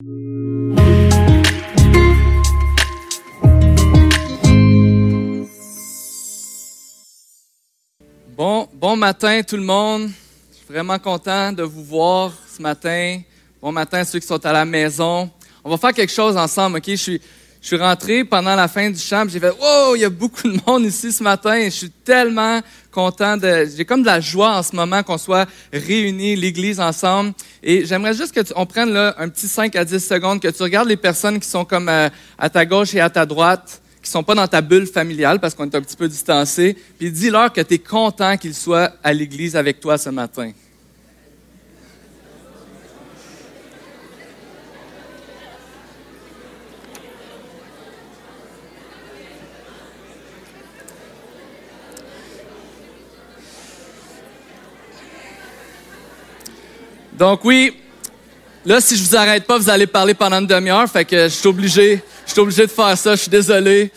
Bon, matin tout le monde. Je suis vraiment content de vous voir ce matin. Bon matin ceux qui sont à la maison. On va faire quelque chose ensemble, ok? Je suis, je suis rentré pendant la fin du chant, j'ai fait Oh, il y a beaucoup de monde ici ce matin. Je suis tellement content de. J'ai comme de la joie en ce moment qu'on soit réunis, l'Église ensemble. Et j'aimerais juste que on prenne là un petit 5 à 10 secondes, que tu regardes les personnes qui sont comme à, euh, à ta gauche et à ta droite qui sont pas dans ta bulle familiale parce qu'on est un petit peu distancé, puis dis-leur que tu es content qu'ils soient à l'église avec toi ce matin. Donc oui, là, si je vous arrête pas, vous allez parler pendant une demi-heure, fait que je suis obligé je suis obligé de faire ça, je suis désolé.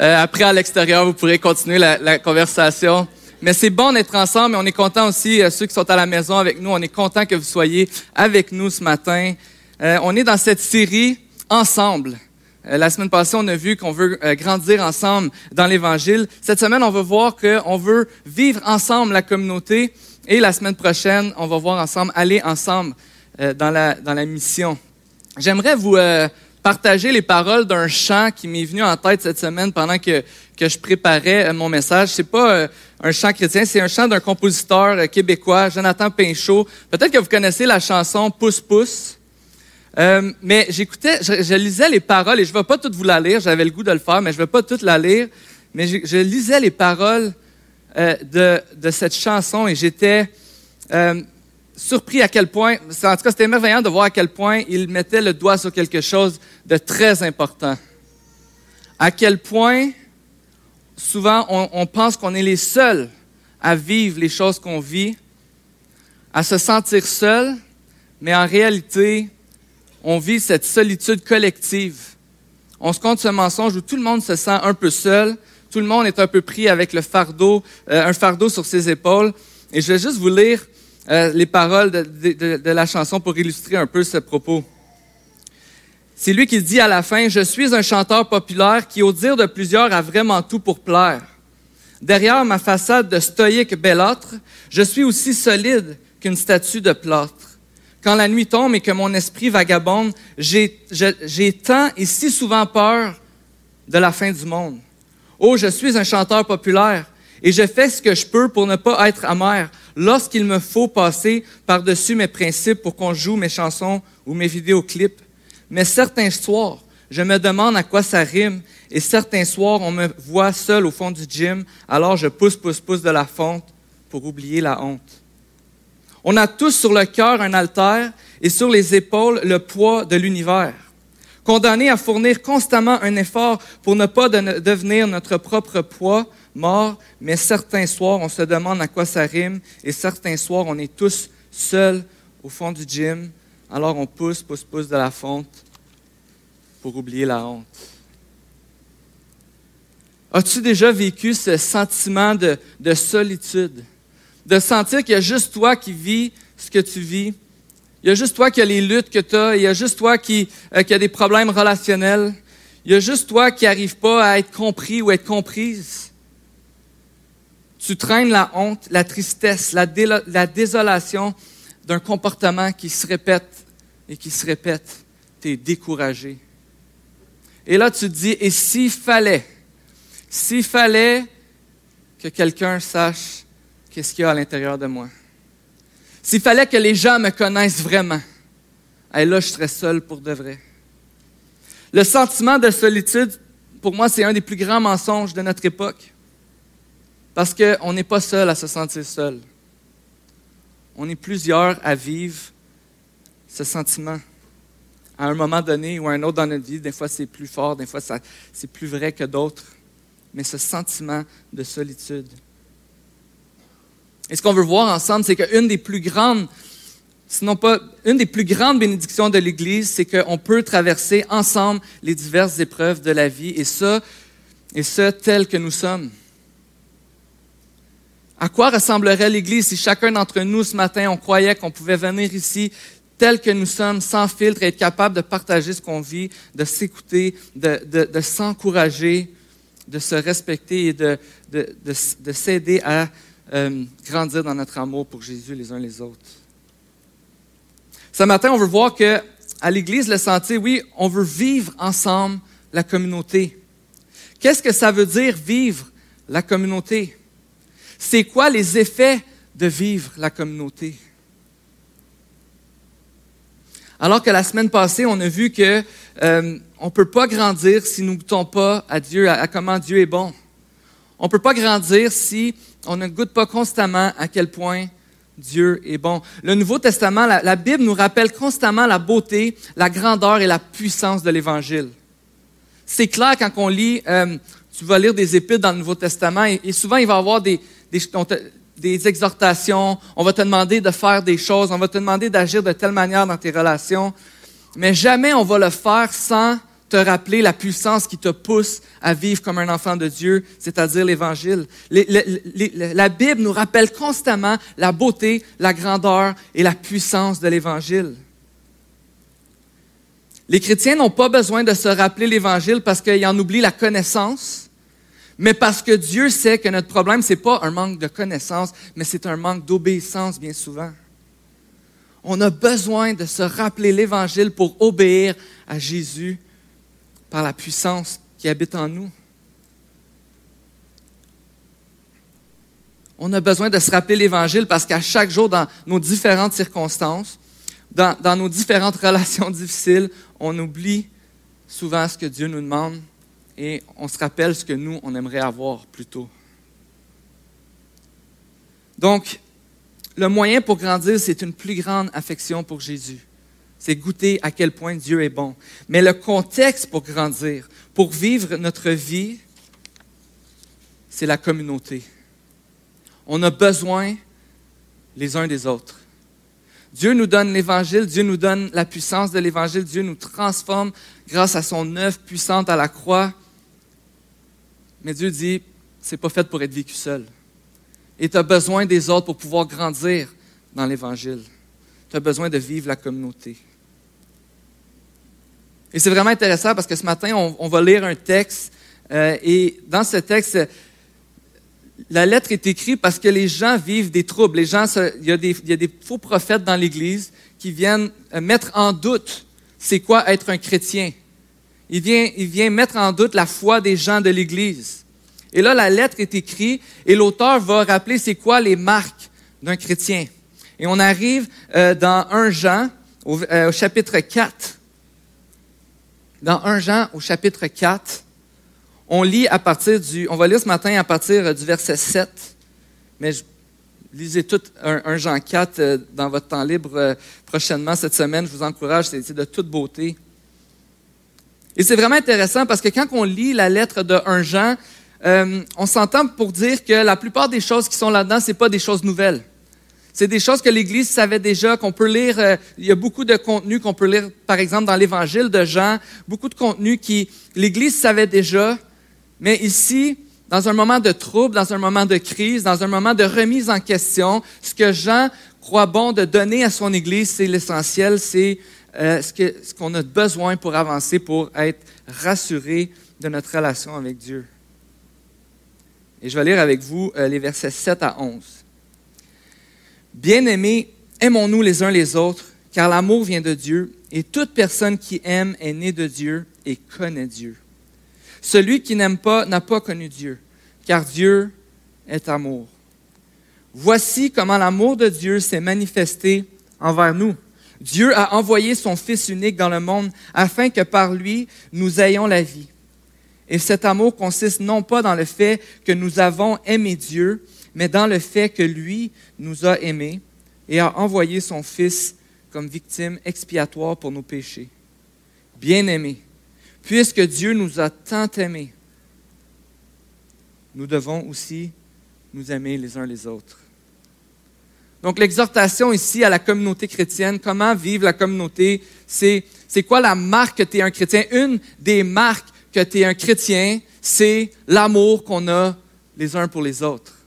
Euh, après, à l'extérieur, vous pourrez continuer la, conversation. Mais c'est bon d'être ensemble et on est content aussi, euh, ceux qui sont à la maison avec nous, on est content que vous soyez avec nous ce matin. Euh, on est dans cette série Ensemble. La semaine passée, on a vu qu'on veut grandir ensemble dans l'Évangile. Cette semaine, on va voir qu'on veut vivre ensemble la communauté. Et la semaine prochaine, on va voir ensemble aller ensemble dans, la, dans la mission. J'aimerais vous partager les paroles d'un chant qui m'est venu en tête cette semaine pendant que, que je préparais euh, mon message. C'est pas euh, un chant chrétien, c'est un chant d'un compositeur euh, québécois, Jonathan Pinchot. Peut-être que vous connaissez la chanson Pousse Pousse. Euh, mais j'écoutais, je, lisais les paroles et je ne vais pas toutes vous la lire. J'avais le goût de le faire, mais je ne vais pas toutes la lire. Mais je, lisais les paroles euh, de, cette chanson et j'étais euh, surpris à quel point, en tout cas, c'était merveilleux de voir à quel point il mettait le doigt sur quelque chose de très important. À quel point, souvent, on, pense qu'on est les seuls à vivre les choses qu'on vit, à se sentir seul, mais en réalité, on vit cette solitude collective. On se compte ce mensonge où tout le monde se sent un peu seul, tout le monde est un peu pris avec le fardeau, euh, un fardeau sur ses épaules. Et je vais juste vous lire euh, les paroles de, la chanson pour illustrer un peu ce propos. C'est lui qui dit à la fin, Je suis un chanteur populaire qui, au dire de plusieurs, a vraiment tout pour plaire. Derrière ma façade de stoïque bellâtre, je suis aussi solide qu'une statue de plâtre. Quand la nuit tombe et que mon esprit vagabonde, j'ai tant et si souvent peur de la fin du monde. Oh, je suis un chanteur populaire et je fais ce que je peux pour ne pas être amer, lorsqu'il me faut passer par-dessus mes principes pour qu'on joue mes chansons ou mes vidéoclips. Mais certains soirs, je me demande à quoi ça rime, et certains soirs, on me voit seul au fond du gym, alors je pousse, pousse, pousse de la fonte pour oublier la honte. On a tous sur le cœur un altère et sur les épaules le poids de l'univers. Condamnés à fournir constamment un effort pour ne pas devenir notre propre poids, mort, mais certains soirs, on se demande à quoi ça rime, et certains soirs, on est tous seuls au fond du gym, alors on pousse, pousse, pousse de la fonte pour oublier la honte. As-tu déjà vécu ce sentiment de, solitude? De sentir qu'il y a juste toi qui vis ce que tu vis? Il y a juste toi qui as les luttes que tu as, il y a juste toi qui, euh, qui a des problèmes relationnels, il y a juste toi qui n'arrive pas à être compris ou être comprise. Tu traînes la honte, la tristesse, la, désolation d'un comportement qui se répète et qui se répète. Tu es découragé. Et là, tu te dis, et s'il fallait, s'il fallait que quelqu'un sache qu'est-ce qu'il y a à l'intérieur de moi, s'il fallait que les gens me connaissent vraiment, là, je serais seul pour de vrai. Le sentiment de solitude, pour moi, c'est un des plus grands mensonges de notre époque. Parce qu'on n'est pas seul à se sentir seul. On est plusieurs à vivre ce sentiment. À un moment donné ou à un autre dans notre vie, des fois c'est plus fort, des fois c'est plus vrai que d'autres. Mais ce sentiment de solitude. Et ce qu'on veut voir ensemble, c'est qu'une des plus grandes, sinon pas une des plus grandes bénédictions de l'Église, c'est qu'on peut traverser ensemble les diverses épreuves de la vie, et ça, et ce tel que nous sommes. À quoi ressemblerait l'Église si chacun d'entre nous ce matin, on croyait qu'on pouvait venir ici tels que nous sommes, sans filtre, et être capable de partager ce qu'on vit, de s'écouter, de, s'encourager, de se respecter et de, s'aider à euh, grandir dans notre amour pour Jésus les uns les autres. Ce matin, on veut voir que à l'Église, le sentier, oui, on veut vivre ensemble la communauté. Qu'est-ce que ça veut dire vivre la communauté? C'est quoi les effets de vivre la communauté? Alors que la semaine passée, on a vu que euh, on ne peut pas grandir si nous ne goûtons pas à Dieu, à, comment Dieu est bon. On ne peut pas grandir si on ne goûte pas constamment à quel point Dieu est bon. Le Nouveau Testament, la, Bible nous rappelle constamment la beauté, la grandeur et la puissance de l'Évangile. C'est clair quand on lit, euh, tu vas lire des épîtres dans le Nouveau Testament et, souvent il va y avoir des, des, des exhortations, on va te demander de faire des choses, on va te demander d'agir de telle manière dans tes relations, mais jamais on va le faire sans te rappeler la puissance qui te pousse à vivre comme un enfant de Dieu, c'est-à-dire l'Évangile. La Bible nous rappelle constamment la beauté, la grandeur et la puissance de l'Évangile. Les chrétiens n'ont pas besoin de se rappeler l'Évangile parce qu'ils en oublient la connaissance, mais parce que Dieu sait que notre problème, ce n'est pas un manque de connaissance, mais c'est un manque d'obéissance bien souvent. On a besoin de se rappeler l'Évangile pour obéir à Jésus par la puissance qui habite en nous. On a besoin de se rappeler l'Évangile parce qu'à chaque jour, dans nos différentes circonstances, dans, dans, nos différentes relations difficiles, on oublie souvent ce que Dieu nous demande et on se rappelle ce que nous, on aimerait avoir plutôt. Donc, le moyen pour grandir, c'est une plus grande affection pour Jésus. C'est goûter à quel point Dieu est bon. Mais le contexte pour grandir, pour vivre notre vie, c'est la communauté. On a besoin les uns des autres. Dieu nous donne l'Évangile, Dieu nous donne la puissance de l'Évangile, Dieu nous transforme grâce à son œuvre puissante à la croix. Mais Dieu dit, c'est pas fait pour être vécu seul. Et tu as besoin des autres pour pouvoir grandir dans l'Évangile. Tu as besoin de vivre la communauté. Et c'est vraiment intéressant parce que ce matin, on, va lire un texte. Euh, et dans ce texte, la lettre est écrite parce que les gens vivent des troubles. Les gens, il, y a des, faux prophètes dans l'Église qui viennent euh, mettre en doute c'est quoi être un chrétien il vient, il vient mettre en doute la foi des gens de l'Église. Et là, la lettre est écrite et l'auteur va rappeler c'est quoi les marques d'un chrétien. Et on arrive euh, dans 1 Jean, euh, au, chapitre 4. Dans 1 Jean, au chapitre 4, on lit à partir du. On va lire ce matin à partir du verset 7. Mais lisez tout 1, Jean 4 euh, dans votre temps libre prochainement cette semaine. Je vous encourage, c'est de toute beauté. Et c'est vraiment intéressant parce que quand on lit la lettre de 1 Jean, euh, on s'entend pour dire que la plupart des choses qui sont là-dedans, ce pas des choses nouvelles. C'est des choses que l'Église savait déjà, qu'on peut lire. Euh, il y a beaucoup de contenu qu'on peut lire, par exemple, dans l'Évangile de Jean, beaucoup de contenu qui l'Église savait déjà. Mais ici, dans un moment de trouble, dans un moment de crise, dans un moment de remise en question, ce que Jean croit bon de donner à son Église, c'est l'essentiel, c'est euh, ce qu'on a besoin pour avancer, pour être rassuré de notre relation avec Dieu. Et je vais lire avec vous euh, les versets 7 à 11. Bien-aimés, aimons-nous les uns les autres, car l'amour vient de Dieu, et toute personne qui aime est née de Dieu et connaît Dieu. Celui qui n'aime pas n'a pas connu Dieu, car Dieu est amour. Voici comment l'amour de Dieu s'est manifesté envers nous. Dieu a envoyé son Fils unique dans le monde afin que par lui nous ayons la vie. Et cet amour consiste non pas dans le fait que nous avons aimé Dieu, mais dans le fait que lui nous a aimés et a envoyé son Fils comme victime expiatoire pour nos péchés. Bien-aimés, puisque Dieu nous a tant aimés, nous devons aussi nous aimer les uns les autres. Donc l'exhortation ici à la communauté chrétienne, comment vivre la communauté, c'est c'est quoi la marque que tu es un chrétien? Une des marques que tu es un chrétien, c'est l'amour qu'on a les uns pour les autres.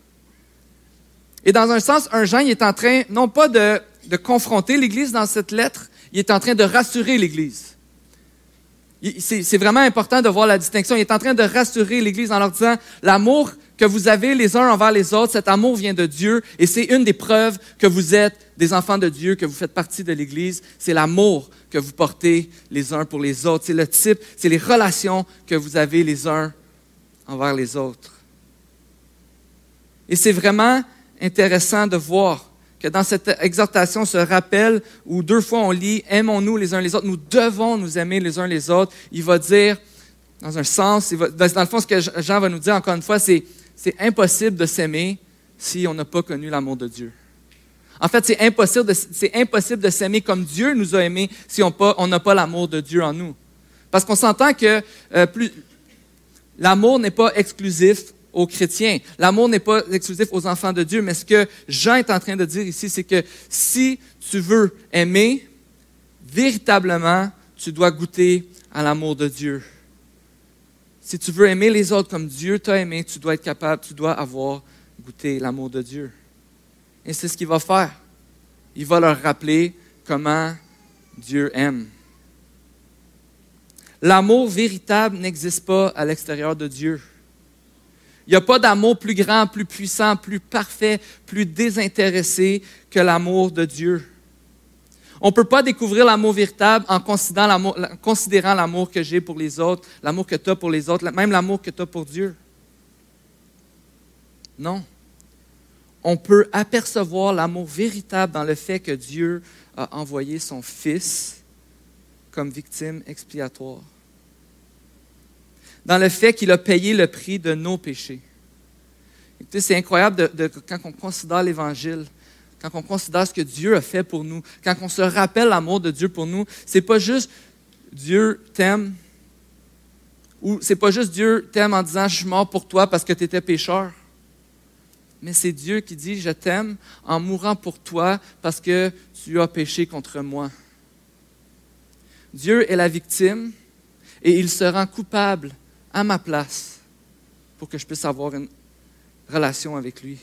Et dans un sens, un Jean il est en train, non pas de de confronter l'Église dans cette lettre, il est en train de rassurer l'Église. C'est vraiment important de voir la distinction. Il est en train de rassurer l'Église en leur disant, l'amour que vous avez les uns envers les autres, cet amour vient de Dieu et c'est une des preuves que vous êtes des enfants de Dieu, que vous faites partie de l'Église. C'est l'amour que vous portez les uns pour les autres. C'est le type, c'est les relations que vous avez les uns envers les autres. Et c'est vraiment intéressant de voir que dans cette exhortation, ce rappel où deux fois on lit Aimons-nous les uns les autres, nous devons nous aimer les uns les autres, il va dire, dans un sens, dans le fond, ce que Jean va nous dire encore une fois, c'est c'est impossible de s'aimer si on n'a pas connu l'amour de Dieu. En fait, c'est impossible, de, impossible de s'aimer comme Dieu nous a aimés si on n'a pas l'amour de Dieu en nous. Parce qu'on s'entend que euh, l'amour n'est pas exclusif aux chrétiens. L'amour n'est pas exclusif aux enfants de Dieu, mais ce que Jean est en train de dire ici, c'est que si tu veux aimer, véritablement, tu dois goûter à l'amour de Dieu. Si tu veux aimer les autres comme Dieu t'a aimé, tu dois être capable, tu dois avoir goûté l'amour de Dieu. Et c'est ce qu'il va faire. Il va leur rappeler comment Dieu aime. L'amour véritable n'existe pas à l'extérieur de Dieu. Il n'y a pas d'amour plus grand, plus puissant, plus parfait, plus désintéressé que l'amour de Dieu. On ne peut pas découvrir l'amour véritable en considérant l'amour que j'ai pour les autres, l'amour que tu as pour les autres, même l'amour que tu as pour Dieu. Non. On peut apercevoir l'amour véritable dans le fait que Dieu a envoyé son Fils comme victime expiatoire. Dans le fait qu'il a payé le prix de nos péchés. C'est incroyable quand on considère l'Évangile quand on considère ce que Dieu a fait pour nous, quand on se rappelle l'amour de Dieu pour nous, c'est pas juste Dieu t'aime, ou c'est pas juste Dieu t'aime en disant je suis pour toi parce que tu étais pécheur. Mais c'est Dieu qui dit je t'aime en mourant pour toi parce que tu as péché contre moi. Dieu est la victime et il se rend coupable à ma place pour que je puisse avoir une relation avec lui.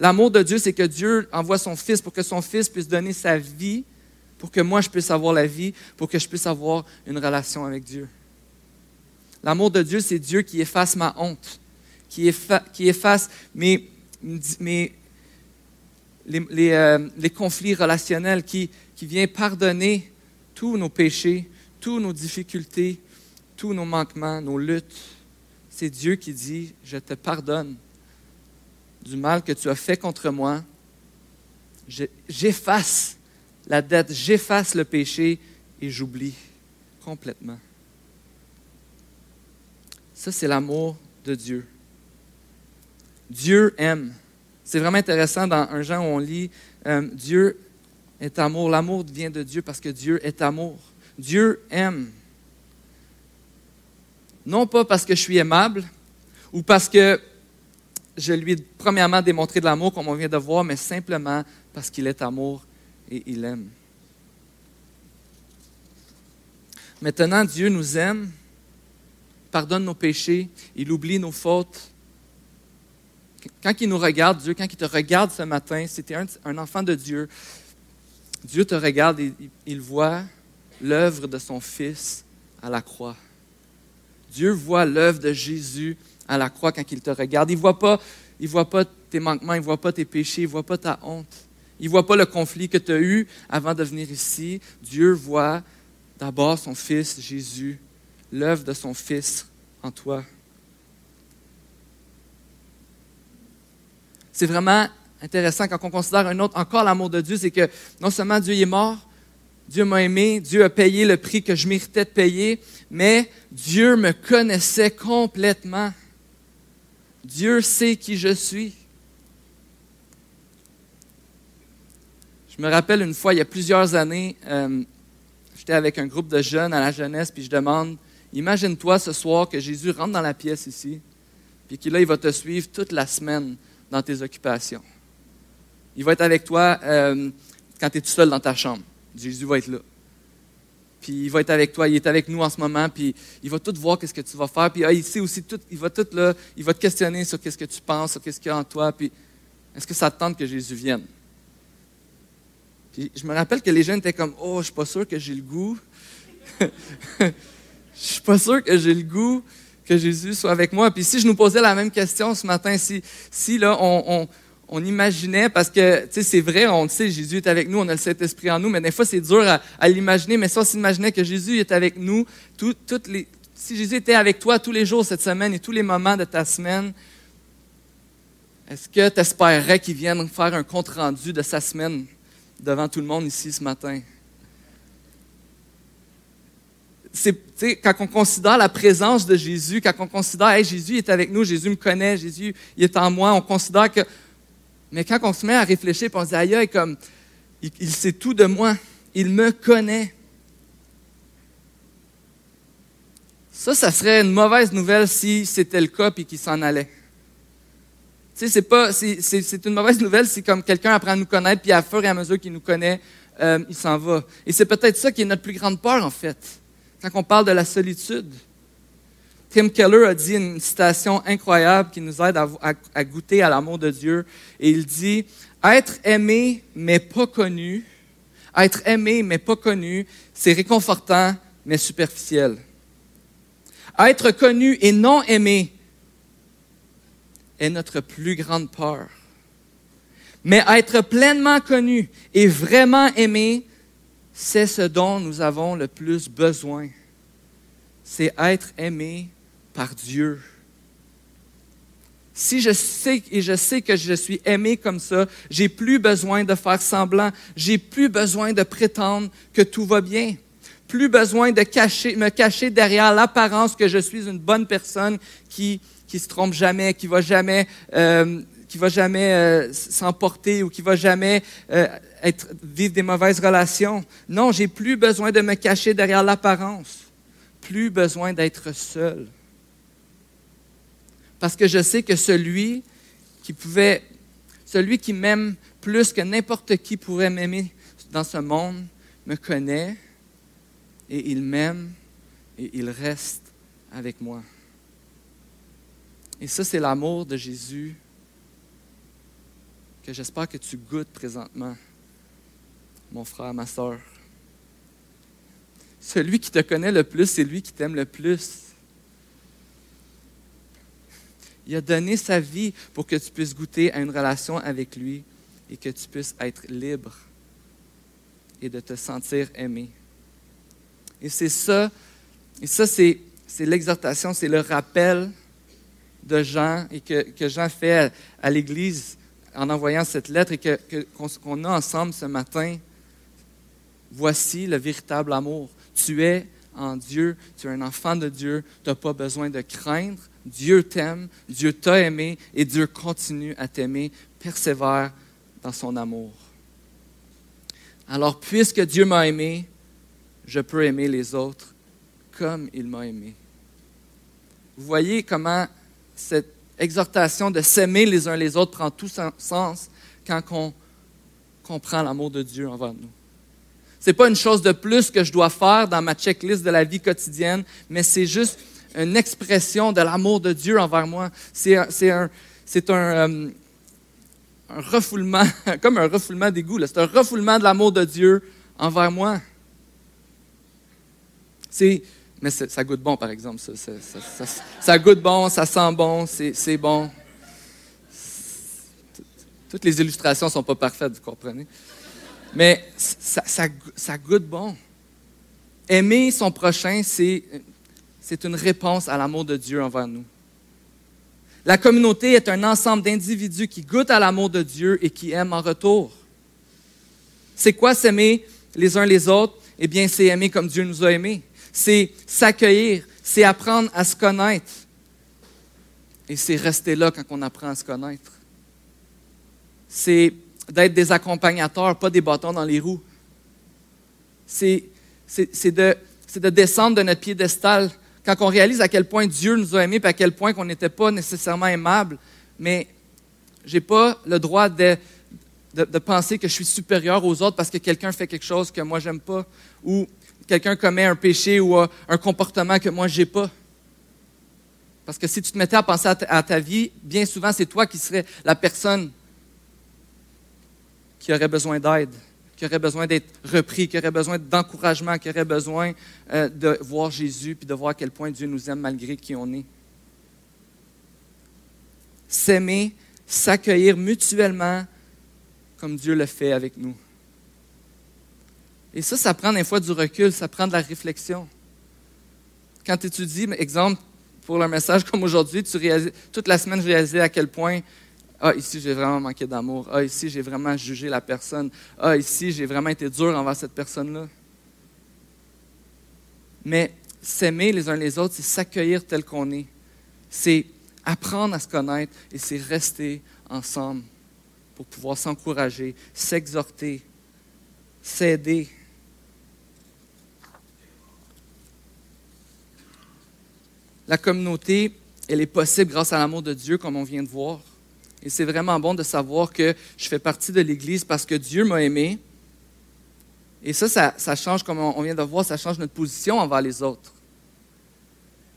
L'amour de Dieu, c'est que Dieu envoie son Fils pour que son Fils puisse donner sa vie, pour que moi je puisse avoir la vie, pour que je puisse avoir une relation avec Dieu. L'amour de Dieu, c'est Dieu qui efface ma honte, qui, efface mes, les, euh, les, conflits relationnels, qui, qui vient pardonner tous nos péchés, toutes nos difficultés, tous nos manquements, nos luttes. C'est Dieu qui dit, je te pardonne du mal que tu as fait contre moi, j'efface la dette, j'efface le péché et j'oublie complètement. Ça, c'est l'amour de Dieu. Dieu aime. C'est vraiment intéressant dans un genre où on lit euh, Dieu est amour. L'amour vient de Dieu parce que Dieu est amour. Dieu aime. Non pas parce que je suis aimable ou parce que je lui ai premièrement démontré de l'amour, comme on vient de voir, mais simplement parce qu'il est amour et il aime. Maintenant, Dieu nous aime, pardonne nos péchés, il oublie nos fautes. Quand il nous regarde, Dieu, quand il te regarde ce matin, si tu es un, enfant de Dieu, Dieu te regarde et il voit l'œuvre de son Fils à la croix. Dieu voit l'œuvre de Jésus à la croix quand il te regarde. Il ne voit, pas, tes manquements, il ne voit pas tes péchés, il ne voit pas ta honte. Il ne voit pas le conflit que tu as eu avant de venir ici. Dieu voit d'abord son Fils Jésus, l'œuvre de son Fils en toi. C'est vraiment intéressant quand on considère un autre, encore l'amour de Dieu, c'est que non seulement Dieu est mort, Dieu m'a aimé, Dieu a payé le prix que je méritais de payer, mais Dieu me connaissait complètement. Dieu sait qui je suis. Je me rappelle une fois, il y a plusieurs années, euh, j'étais avec un groupe de jeunes à la jeunesse, puis je demande, imagine-toi ce soir que Jésus rentre dans la pièce ici, puis qu'il il va te suivre toute la semaine dans tes occupations. Il va être avec toi euh, quand tu es tout seul dans ta chambre. Jésus va être là puis il va être avec toi, il est avec nous en ce moment, puis il va tout voir qu'est-ce que tu vas faire, puis ah, il sait aussi tout, il va tout là, il va te questionner sur qu'est-ce que tu penses, sur qu'est-ce qu'il y a en toi, puis est-ce que ça te tente que Jésus vienne? je me rappelle que les jeunes étaient comme Oh, je suis pas sûr que j'ai le goût. je suis pas sûr que j'ai le goût que Jésus soit avec moi. Puis si je nous posais la même question ce matin, si, si là, on, imaginait, parce que, c'est vrai, on le sait, Jésus est avec nous, on a le Saint-Esprit en nous, mais des fois, c'est dur à, l'imaginer. Mais si on s'imaginait que Jésus est avec nous, si Jésus était avec toi tous les jours cette semaine et tous les moments de ta semaine, est-ce que tu espérerais qu'il vienne faire un compte-rendu de sa semaine devant tout le monde ici ce matin? c'est, quand on considère la présence de Jésus, quand on considère, hey, Jésus est avec nous, Jésus me connaît, Jésus est en moi, on considère que. Mais quand on se met à réfléchir, on se dit, aïe, comme, il, sait tout de moi, il me connaît. Ça, ça serait une mauvaise nouvelle si c'était le cas et qu'il s'en allait. Tu sais, c'est pas, c'est, une mauvaise nouvelle si comme quelqu'un apprend à nous connaître puis à fur et à mesure qu'il nous connaît, euh, il s'en va. Et c'est peut-être ça qui est notre plus grande peur en fait quand on parle de la solitude. Tim Keller a dit une citation incroyable qui nous aide à, goûter à l'amour de Dieu. Et il dit, être aimé mais pas connu, être aimé mais pas connu, c'est réconfortant mais superficiel. Être connu et non aimé est notre plus grande peur. Mais être pleinement connu et vraiment aimé, c'est ce dont nous avons le plus besoin. C'est être aimé par Dieu. Si je sais et je sais que je suis aimé comme ça, j'ai plus besoin de faire semblant, j'ai plus besoin de prétendre que tout va bien, plus besoin de me cacher derrière l'apparence que je suis une bonne personne qui qui se trompe jamais, qui va jamais euh, qui va jamais euh, s'emporter ou qui va jamais euh, être, vivre des mauvaises relations. Non, j'ai plus besoin de me cacher derrière l'apparence. Plus besoin d'être seul. Parce que je sais que celui qui pouvait, celui qui m'aime plus que n'importe qui pourrait m'aimer dans ce monde, me connaît et il m'aime et il reste avec moi. Et ça, c'est l'amour de Jésus que j'espère que tu goûtes présentement, mon frère, ma soeur. Celui qui te connaît le plus, c'est lui qui t'aime le plus. Il a donné sa vie pour que tu puisses goûter à une relation avec lui et que tu puisses être libre et de te sentir aimé. Et c'est ça, et ça c'est, l'exhortation, c'est le rappel de Jean et que, Jean fait à l'Église en envoyant cette lettre et que, qu'on, a ensemble ce matin, voici le véritable amour. Tu es en Dieu, tu es un enfant de Dieu, tu n'as pas besoin de craindre. Dieu t'aime, Dieu t'a aimé et Dieu continue à t'aimer. Persévère dans son amour. Alors, puisque Dieu m'a aimé, je peux aimer les autres comme il m'a aimé. Vous voyez comment cette exhortation de s'aimer les uns les autres prend tout sens quand on comprend l'amour de Dieu envers nous. Ce n'est pas une chose de plus que je dois faire dans ma checklist de la vie quotidienne, mais c'est juste une expression de l'amour de Dieu envers moi. C'est un, euh, refoulement, comme un refoulement d'égout. C'est un refoulement de l'amour de Dieu envers moi. Mais ça goûte bon, par exemple. Ça, goûte bon, ça sent bon, c'est bon. Toutes les illustrations ne sont pas parfaites, vous comprenez. Mais ça goûte bon. Aimer son prochain, c'est une réponse à l'amour de Dieu envers nous. La communauté est un ensemble d'individus qui goûtent à l'amour de Dieu et qui aiment en retour. C'est quoi s'aimer les uns les autres? Eh bien, c'est aimer comme Dieu nous a aimés c'est s'accueillir, c'est apprendre à se connaître. Et c'est rester là quand on apprend à se connaître. C'est d'être des accompagnateurs, pas des bâtons dans les roues. C'est, de, de, descendre de notre piédestal quand on réalise à quel point Dieu nous a aimés et à quel point qu'on n'était pas nécessairement aimable. Mais je n'ai pas le droit de, de, penser que je suis supérieur aux autres parce que quelqu'un fait quelque chose que moi j'aime pas. Ou quelqu'un commet un péché ou un comportement que moi, je n'ai pas. Parce que si tu te mettais à penser à ta, vie, bien souvent, c'est toi qui serais la personne qui aurait besoin d'aide. Qui auraient besoin d'être repris, qui auraient besoin d'encouragement, qui auraient besoin euh, de voir Jésus, puis de voir à quel point Dieu nous aime malgré qui on est. S'aimer, s'accueillir mutuellement comme Dieu le fait avec nous. Et ça, ça prend des fois du recul, ça prend de la réflexion. Quand tu étudies, exemple, pour un message comme aujourd'hui, toute la semaine, je réalisais à quel point ah, ici, j'ai vraiment manqué d'amour. Ah, ici, j'ai vraiment jugé la personne. Ah, ici, j'ai vraiment été dur envers cette personne-là. Mais s'aimer les uns les autres, c'est s'accueillir tel qu'on est. C'est apprendre à se connaître et c'est rester ensemble pour pouvoir s'encourager, s'exhorter, s'aider. La communauté, elle est possible grâce à l'amour de Dieu, comme on vient de voir. Et c'est vraiment bon de savoir que je fais partie de l'Église parce que Dieu m'a aimé. Et ça, ça, change, comme on vient de voir, ça change notre position envers les autres.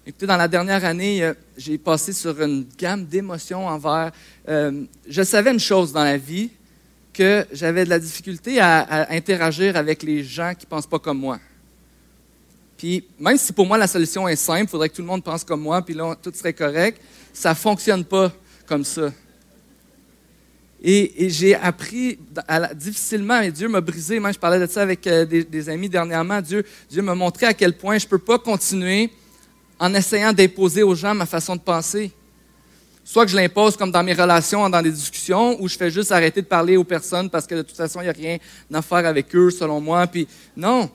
Écoutez, dans la dernière année, euh, j'ai passé sur une gamme d'émotions envers... Euh, je savais une chose dans la vie, que j'avais de la difficulté à, interagir avec les gens qui ne pensent pas comme moi. Puis, même si pour moi la solution est simple, il faudrait que tout le monde pense comme moi, puis là, tout serait correct, ça ne fonctionne pas comme ça. Et, j'ai appris difficilement, et Dieu m'a brisé. Moi, je parlais de ça avec euh, des, amis dernièrement. Dieu, Dieu m'a montré à quel point je ne peux pas continuer en essayant d'imposer aux gens ma façon de penser. Soit que je l'impose comme dans mes relations, dans des discussions, ou je fais juste arrêter de parler aux personnes parce que de toute façon, il n'y a rien à faire avec eux, selon moi. Puis non,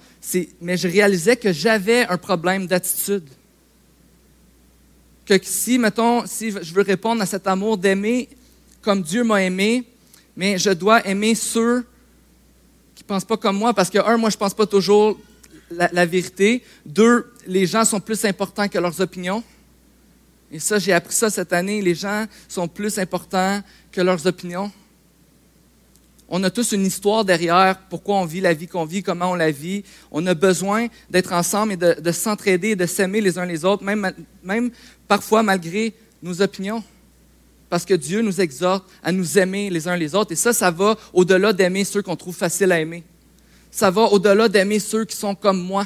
mais je réalisais que j'avais un problème d'attitude. Que si, mettons, si je veux répondre à cet amour d'aimer comme Dieu m'a aimé, mais je dois aimer ceux qui ne pensent pas comme moi, parce que, un, moi, je ne pense pas toujours la, vérité. Deux, les gens sont plus importants que leurs opinions. Et ça, j'ai appris ça cette année. Les gens sont plus importants que leurs opinions. On a tous une histoire derrière pourquoi on vit la vie qu'on vit, comment on la vit. On a besoin d'être ensemble et de, s'entraider, de s'aimer les uns les autres, même, même parfois malgré nos opinions parce que Dieu nous exhorte à nous aimer les uns les autres. Et ça, ça va au-delà d'aimer ceux qu'on trouve faciles à aimer. Ça va au-delà d'aimer ceux qui sont comme moi.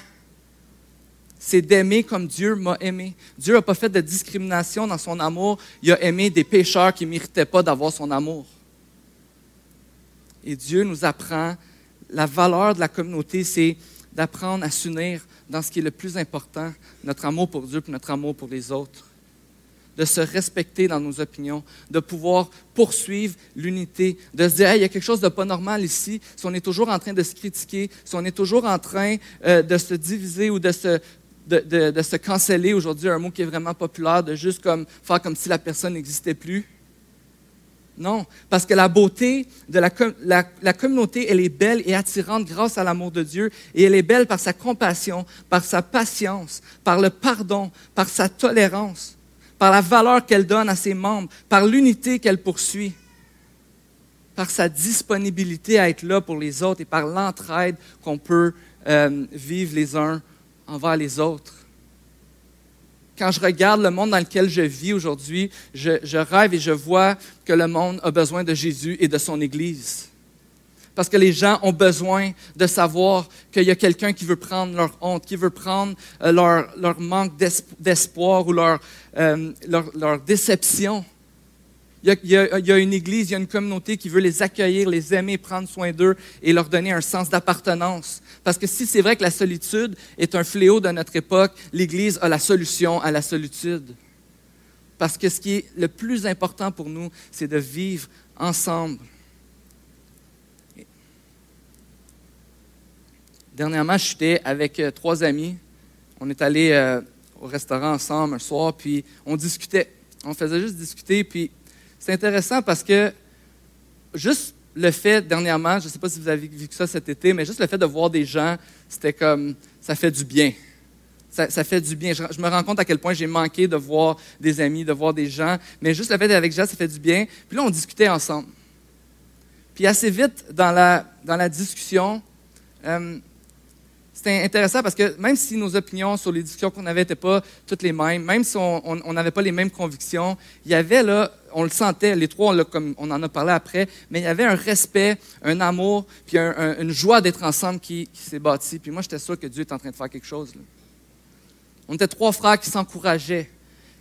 C'est d'aimer comme Dieu m'a aimé. Dieu n'a pas fait de discrimination dans son amour. Il a aimé des pécheurs qui ne méritaient pas d'avoir son amour. Et Dieu nous apprend, la valeur de la communauté, c'est d'apprendre à s'unir dans ce qui est le plus important, notre amour pour Dieu et notre amour pour les autres de se respecter dans nos opinions, de pouvoir poursuivre l'unité, de se dire, il y a quelque chose de pas normal ici, si on est toujours en train de se critiquer, si on est toujours en train euh, de se diviser ou de se, de, de, se canceller, aujourd'hui un mot qui est vraiment populaire, de juste comme faire comme si la personne n'existait plus. Non, parce que la beauté de la, la, la, communauté, elle est belle et attirante grâce à l'amour de Dieu, et elle est belle par sa compassion, par sa patience, par le pardon, par sa tolérance par la valeur qu'elle donne à ses membres, par l'unité qu'elle poursuit, par sa disponibilité à être là pour les autres et par l'entraide qu'on peut euh, vivre les uns envers les autres. Quand je regarde le monde dans lequel je vis aujourd'hui, je, je rêve et je vois que le monde a besoin de Jésus et de son Église parce que les gens ont besoin de savoir qu'il y a quelqu'un qui veut prendre leur honte, qui veut prendre euh, leur, leur manque d'espoir ou leur, euh, leur, déception. Il y, a, une église, il y a une communauté qui veut les accueillir, les aimer, prendre soin d'eux et leur donner un sens d'appartenance. Parce que si c'est vrai que la solitude est un fléau de notre époque, l'Église a la solution à la solitude. Parce que ce qui est le plus important pour nous, c'est de vivre ensemble. Dernièrement, j'étais avec euh, trois amis. On est allé euh, au restaurant ensemble un soir, puis on discutait. On faisait juste discuter, puis c'est intéressant parce que juste le fait, dernièrement, je ne sais pas si vous avez vu ça cet été, mais juste le fait de voir des gens, c'était comme, ça fait du bien. Ça, fait du bien. Je, me rends compte à quel point j'ai manqué de voir des amis, de voir des gens, mais juste le fait d'être avec gens, ça fait du bien. Puis là, on discutait ensemble. Puis assez vite, dans la, dans la discussion, euh, c'était intéressant parce que même si nos opinions sur les discussions qu'on avait n'étaient pas toutes les mêmes, même si on n'avait pas les mêmes convictions, il y avait là, on le sentait, les trois, on, comme on en a parlé après, mais il y avait un respect, un amour, puis une joie d'être ensemble qui, s'est bâtie. Puis moi, j'étais sûr que Dieu est en train de faire quelque chose. On était trois frères qui s'encourageaient,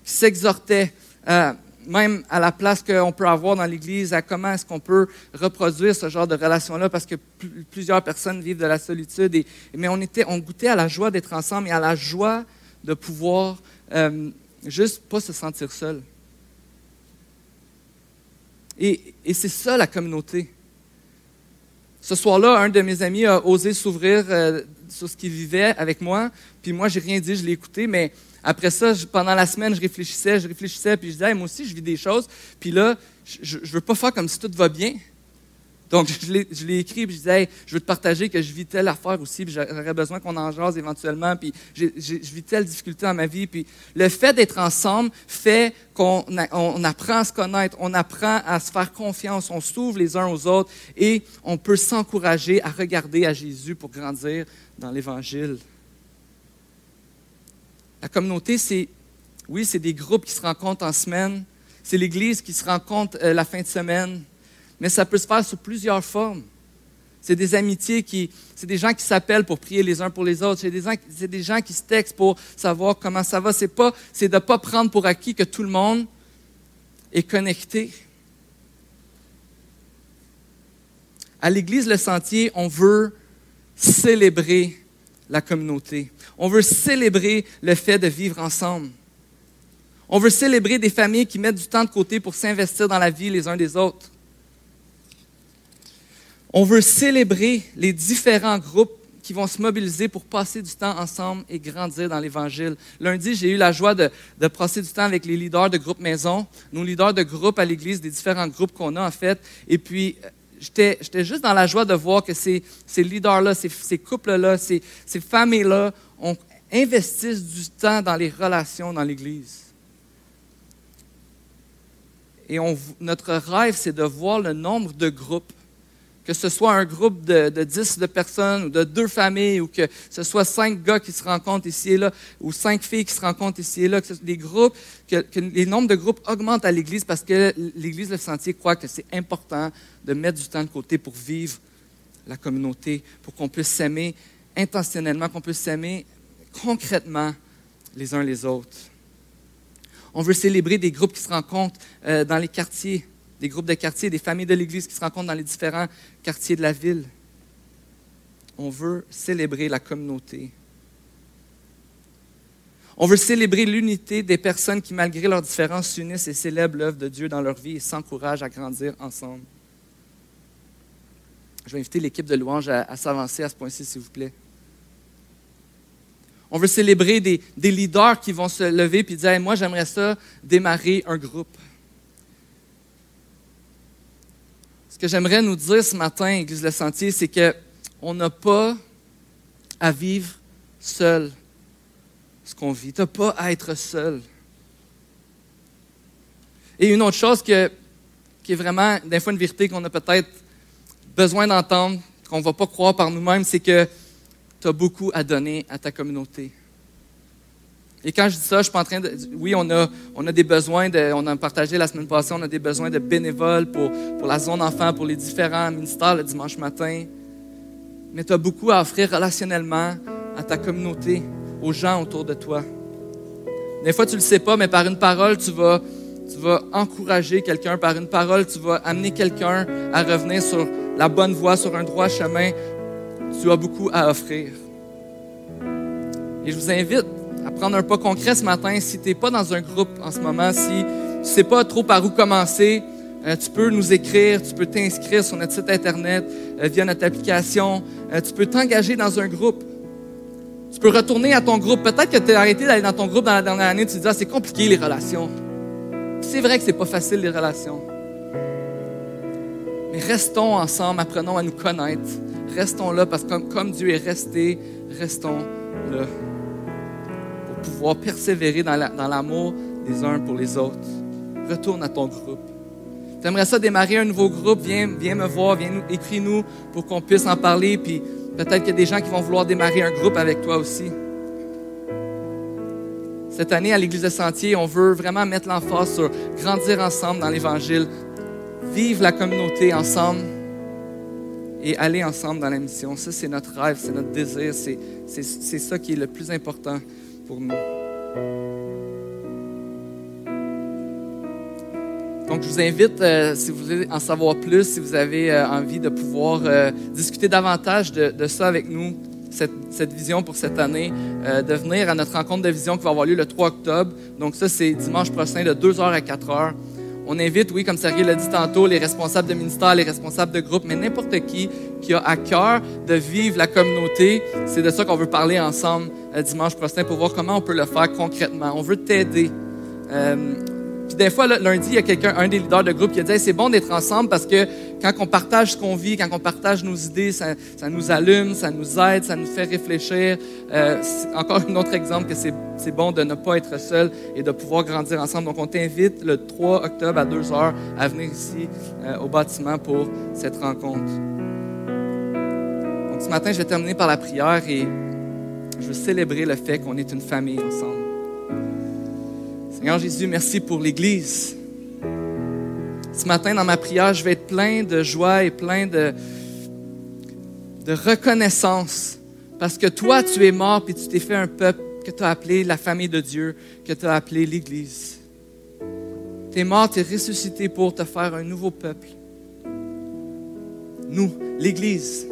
qui s'exhortaient. Euh, même à la place qu'on peut avoir dans l'Église, à comment est-ce qu'on peut reproduire ce genre de relation-là, parce que plusieurs personnes vivent de la solitude. Mais on, était, on goûtait à la joie d'être ensemble et à la joie de pouvoir euh, juste pas se sentir seul. Et c'est ça la communauté. Ce soir-là, un de mes amis a osé s'ouvrir euh, sur ce qu'il vivait avec moi, puis moi, j'ai rien dit, je l'ai écouté, mais après ça, pendant la semaine, je réfléchissais, je réfléchissais, puis je disais, moi aussi, je vis des choses. Puis là, je ne veux pas faire comme si tout va bien. Donc, je l'ai écrit, puis je disais, je veux te partager que je vis telle affaire aussi, puis j'aurais besoin qu'on en jase éventuellement, puis je vis telle difficulté dans ma vie. Puis le fait d'être ensemble fait qu'on on apprend à se connaître, on apprend à se faire confiance, on s'ouvre les uns aux autres et on peut s'encourager à regarder à Jésus pour grandir dans l'Évangile. La communauté, c'est, oui, c'est des groupes qui se rencontrent en semaine, c'est l'Église qui se rencontre euh, la fin de semaine, mais ça peut se faire sous plusieurs formes. C'est des amitiés qui, c'est des gens qui s'appellent pour prier les uns pour les autres. C'est des, gens, qui se textent pour savoir comment ça va. C'est pas, c'est de pas prendre pour acquis que tout le monde est connecté. À l'Église Le Sentier, on veut célébrer la communauté. On veut célébrer le fait de vivre ensemble. On veut célébrer des familles qui mettent du temps de côté pour s'investir dans la vie les uns des autres. On veut célébrer les différents groupes qui vont se mobiliser pour passer du temps ensemble et grandir dans l'Évangile. Lundi, j'ai eu la joie de, passer du temps avec les leaders de groupe maison, nos leaders de groupe à l'Église, des différents groupes qu'on a en fait. Et puis, j'étais juste dans la joie de voir que ces, leaders-là, ces, couples-là, ces, familles-là investissent du temps dans les relations dans l'Église. Et notre rêve, c'est de voir le nombre de groupes, que ce soit un groupe de, de 10 de personnes ou de deux familles, ou que ce soit cinq gars qui se rencontrent ici et là, ou cinq filles qui se rencontrent ici et là, que les groupes, que, les nombres de groupes augmentent à l'Église parce que l'Église Le Sentier croit que c'est important de mettre du temps de côté pour vivre la communauté, pour qu'on puisse s'aimer intentionnellement, qu'on puisse s'aimer concrètement les uns les autres. On veut célébrer des groupes qui se rencontrent euh, dans les quartiers, des groupes de quartiers, des familles de l'Église qui se rencontrent dans les différents quartiers de la ville. On veut célébrer la communauté. On veut célébrer l'unité des personnes qui, malgré leurs différences, s'unissent et célèbrent l'œuvre de Dieu dans leur vie et s'encouragent à grandir ensemble. Je vais inviter l'équipe de louange à, à s'avancer à ce point-ci, s'il vous plaît. On veut célébrer des, leaders qui vont se lever et dire Moi, j'aimerais ça démarrer un groupe. Ce que j'aimerais nous dire ce matin, Église Le Sentier, c'est qu'on n'a pas à vivre seul ce qu'on vit. Tu n'as pas à être seul. Et une autre chose qui est vraiment, des fois, une vérité qu'on a peut-être besoin d'entendre, qu'on ne va pas croire par nous-mêmes, c'est que tu as beaucoup à donner à ta communauté. Et quand je dis ça, je suis pas en train de. Oui, on a, on a des besoins, on a partagé la semaine passée, on a des besoins de bénévoles pour, pour la zone enfant, pour les différents ministères le dimanche matin. Mais tu as beaucoup à offrir relationnellement à ta communauté, aux gens autour de toi. Des fois, tu ne le sais pas, mais par une parole, tu vas, tu vas encourager quelqu'un. Par une parole, tu vas amener quelqu'un à revenir sur la bonne voie, sur un droit chemin tu as beaucoup à offrir. Et je vous invite à prendre un pas concret ce matin. Si tu n'es pas dans un groupe en ce moment, si tu ne sais pas trop par où commencer, euh, tu peux nous écrire, tu peux t'inscrire sur notre site Internet euh, via notre application. Euh, tu peux t'engager dans un groupe. Tu peux retourner à ton groupe. Peut-être que tu as arrêté d'aller dans ton groupe dans la dernière année. Tu te dis, ah, c'est compliqué les relations. C'est vrai que c'est pas facile les relations. Mais restons ensemble, apprenons à nous connaître. Restons là parce que comme, Dieu est resté, restons là pouvoir persévérer dans l'amour des uns pour les autres. Retourne à ton groupe. Tu aimerais ça démarrer un nouveau groupe, viens, viens me voir, viens écris-nous pour qu'on puisse en parler. Puis Peut-être qu'il y a des gens qui vont vouloir démarrer un groupe avec toi aussi. Cette année, à l'Église de Sentier, on veut vraiment mettre l'emphase sur grandir ensemble dans l'Évangile, vivre la communauté ensemble et aller ensemble dans la mission. Ça, c'est notre rêve, c'est notre désir, c'est ça qui est le plus important pour nous. Donc, je vous invite, euh, si vous voulez en savoir plus, si vous avez euh, envie de pouvoir euh, discuter davantage de, ça avec nous, cette, cette, vision pour cette année, de venir à notre rencontre de vision qui va avoir lieu le 3 octobre. Donc, ça, c'est dimanche prochain de 2h à 4h. On invite, oui, comme Sergei l'a dit tantôt, les responsables de ministère, les responsables de groupe, mais n'importe qui qui a à cœur de vivre la communauté. C'est de ça qu'on veut parler ensemble dimanche prochain pour voir comment on peut le faire concrètement. On veut t'aider. Puis des fois, lundi, il y a quelqu'un, un des leaders de groupe qui a dit c'est bon d'être ensemble parce que quand on partage ce qu'on vit, quand on partage nos idées, ça, nous allume, ça nous aide, ça nous fait réfléchir. Euh, encore un autre exemple que c'est bon de ne pas être seul et de pouvoir grandir ensemble. Donc, on t'invite le 3 octobre à 2 heures à venir ici euh, au bâtiment pour cette rencontre. Donc, ce matin, je vais terminer par la prière et je veux célébrer le fait qu'on est une famille ensemble. Seigneur Jésus, merci pour l'Église. Ce matin, dans ma prière, je vais être plein de joie et plein de, de reconnaissance parce que toi, tu es mort et tu t'es fait un peuple que tu as appelé la famille de Dieu, que tu as appelé l'Église. Tu es mort, tu es ressuscité pour te faire un nouveau peuple. Nous, l'Église.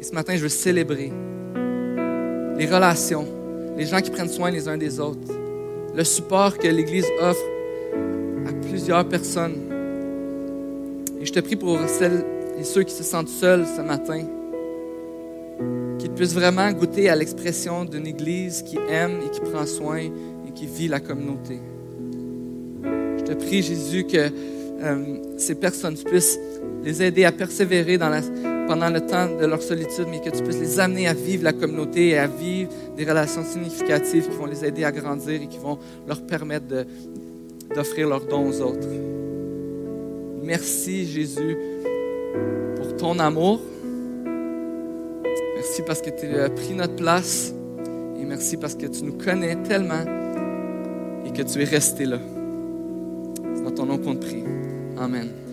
Et ce matin, je veux célébrer les relations, les gens qui prennent soin les uns des autres le support que l'Église offre à plusieurs personnes. Et je te prie pour celles et ceux qui se sentent seuls ce matin, qu'ils puissent vraiment goûter à l'expression d'une Église qui aime et qui prend soin et qui vit la communauté. Je te prie, Jésus, que euh, ces personnes puissent les aider à persévérer pendant le temps de leur solitude, mais que tu puisses les amener à vivre la communauté et à vivre des relations significatives qui vont les aider à grandir et qui vont leur permettre d'offrir leurs dons aux autres. Merci Jésus pour ton amour. Merci parce que tu as pris notre place et merci parce que tu nous connais tellement et que tu es resté là. C'est dans ton nom qu'on te prie. Amen.